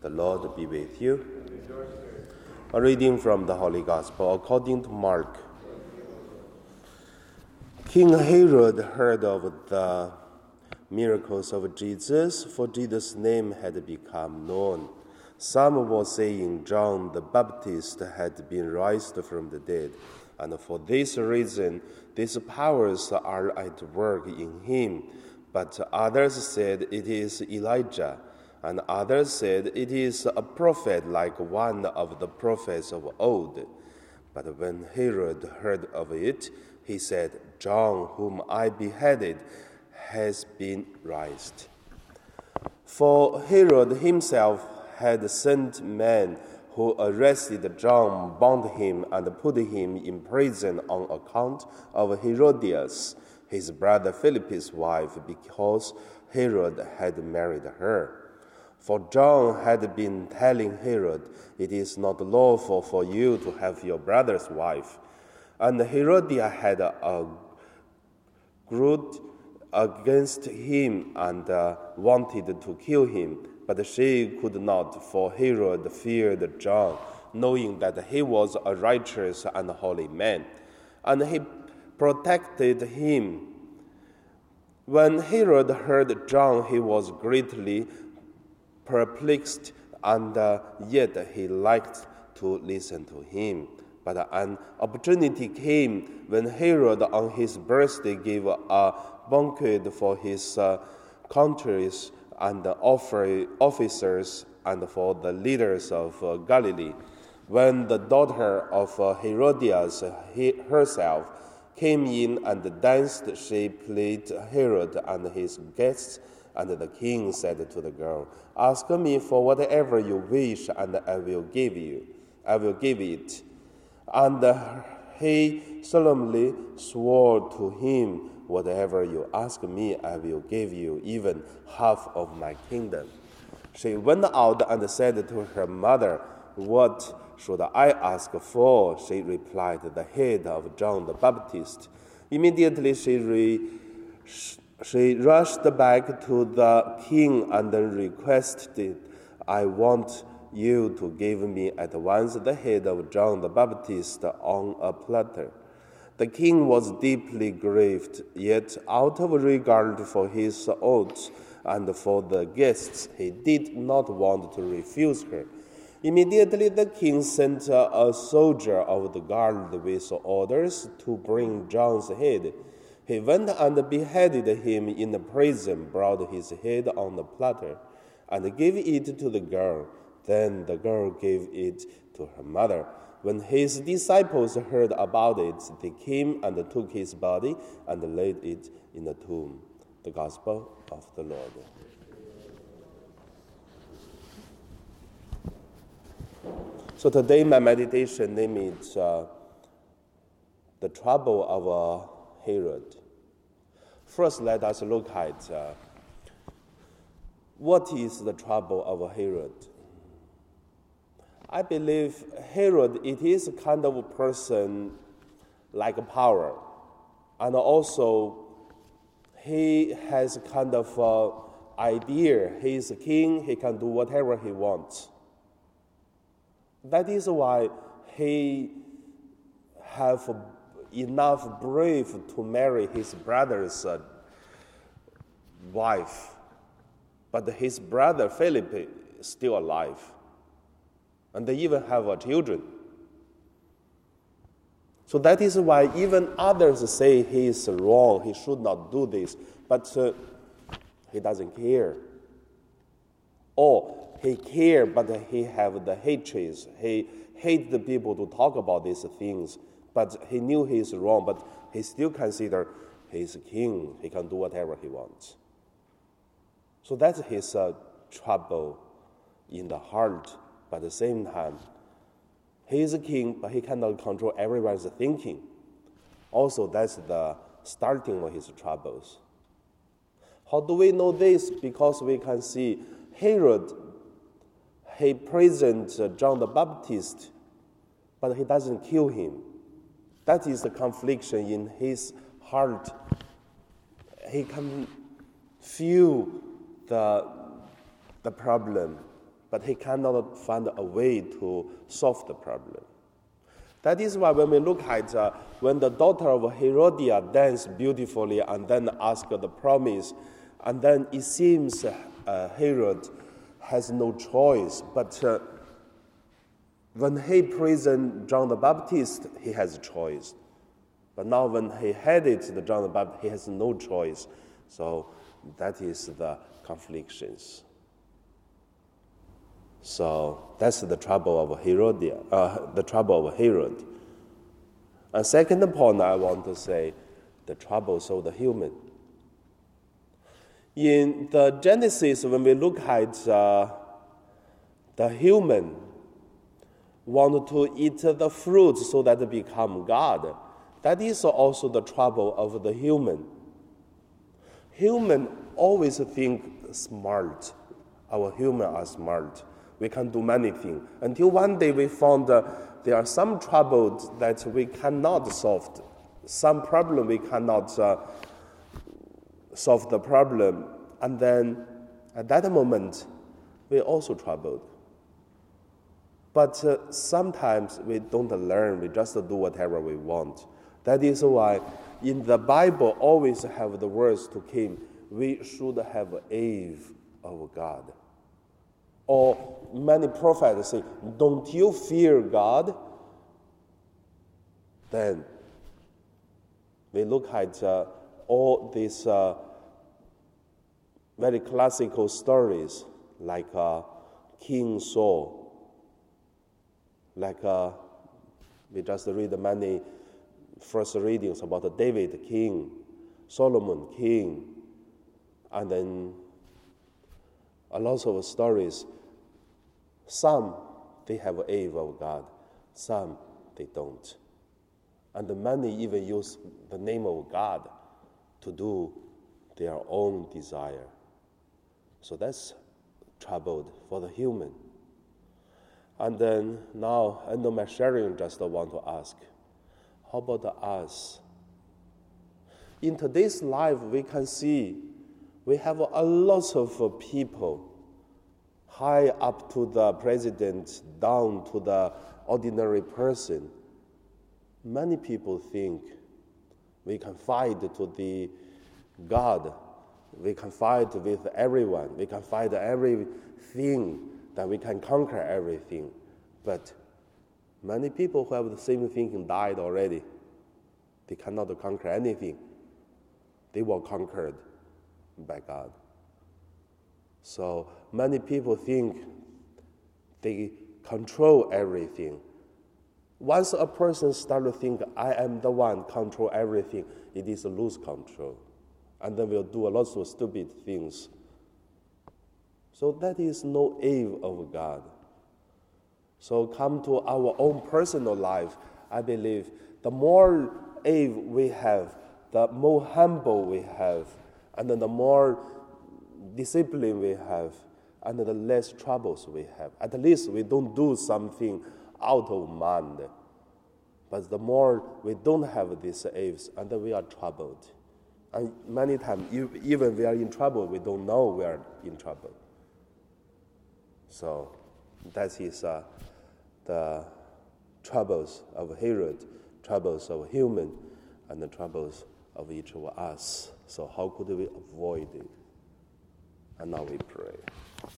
The Lord be with you. A reading from the Holy Gospel according to Mark. King Herod heard of the miracles of Jesus, for Jesus' name had become known. Some were saying John the Baptist had been raised from the dead, and for this reason these powers are at work in him. But others said it is Elijah and others said, It is a prophet like one of the prophets of old. But when Herod heard of it, he said, John, whom I beheaded, has been raised. For Herod himself had sent men who arrested John, bound him, and put him in prison on account of Herodias, his brother Philip's wife, because Herod had married her. For John had been telling Herod, It is not lawful for you to have your brother's wife. And Herodias had a grudge against him and uh, wanted to kill him, but she could not, for Herod feared John, knowing that he was a righteous and holy man, and he protected him. When Herod heard John, he was greatly perplexed, and uh, yet he liked to listen to him. But an opportunity came when Herod, on his birthday, gave a banquet for his uh, countries and officers and for the leaders of uh, Galilee. When the daughter of uh, Herodias herself came in and danced, she played Herod and his guests and the king said to the girl, Ask me for whatever you wish, and I will give you. I will give it. And he solemnly swore to him, Whatever you ask me, I will give you, even half of my kingdom. She went out and said to her mother, What should I ask for? She replied, The head of John the Baptist. Immediately she re- she rushed back to the king and requested, I want you to give me at once the head of John the Baptist on a platter. The king was deeply grieved, yet out of regard for his oaths and for the guests, he did not want to refuse her. Immediately, the king sent a soldier of the guard with orders to bring John's head. He went and beheaded him in the prison, brought his head on the platter, and gave it to the girl. Then the girl gave it to her mother. When his disciples heard about it, they came and took his body and laid it in the tomb. The Gospel of the Lord. So today, my meditation name is uh, The Trouble of uh, Herod. First, let us look at uh, what is the trouble of Herod. I believe Herod it is a kind of a person like power, and also he has a kind of uh, idea. He is a king. He can do whatever he wants. That is why he have enough brave to marry his brother's uh, wife, but his brother Philip is still alive, and they even have uh, children. So that is why even others say he is wrong, he should not do this, but uh, he doesn't care. Or he care, but he have the hatred. He hate the people to talk about these things but he knew he is wrong, but he still consider he is king. He can do whatever he wants. So that's his uh, trouble in the heart. But at the same time, he is a king, but he cannot control everyone's thinking. Also, that's the starting of his troubles. How do we know this? Because we can see Herod, he presents John the Baptist, but he doesn't kill him. That is the confliction in his heart. He can feel the, the problem, but he cannot find a way to solve the problem. That is why when we look at uh, when the daughter of Herodias danced beautifully and then asked the promise, and then it seems uh, Herod has no choice. But uh, when he prisoned John the Baptist, he has a choice. But now when he headed the John the Baptist, he has no choice. So that is the conflictions. So that's the trouble of Herodias, uh, the trouble of Herod. And second point I want to say, the troubles of the human. In the Genesis, when we look at uh, the human want to eat the fruit so that become God, that is also the trouble of the human. Human always think smart. Our human are smart we can do many things. Until one day we found uh, there are some troubles that we cannot solve, some problem we cannot uh, solve the problem, and then at that moment we're also troubled. But uh, sometimes we don't learn, we just do whatever we want. That is why in the Bible always have the words to King, we should have awe of God. Or many prophets say, Don't you fear God? Then we look at uh, all these uh, very classical stories like uh, King Saul, like uh, we just read many first readings about David, king, Solomon, king, and then a lot of stories some, they have awe of God. Some, they don't. And many even use the name of God to do their own desire. So that's troubled for the human. And then now, end of my sharing, just want to ask, how about us? In today's life, we can see we have a lot of people high up to the president, down to the ordinary person. Many people think we can fight to the God, we can fight with everyone, we can fight everything, that we can conquer everything. But many people who have the same thinking died already. They cannot conquer anything. They were conquered by God. So many people think they control everything. Once a person starts to think, I am the one control everything, it is lose control. And then we'll do a lot of stupid things. So that is no aim of God. So come to our own personal life. I believe the more aim we have, the more humble we have, and the more discipline we have and the less troubles we have. At least we don't do something out of mind. But the more we don't have these aves, and we are troubled. And many times, even we are in trouble, we don't know we are in trouble. So that is uh, the troubles of Herod, troubles of human, and the troubles of each of us. So how could we avoid it? And now we pray.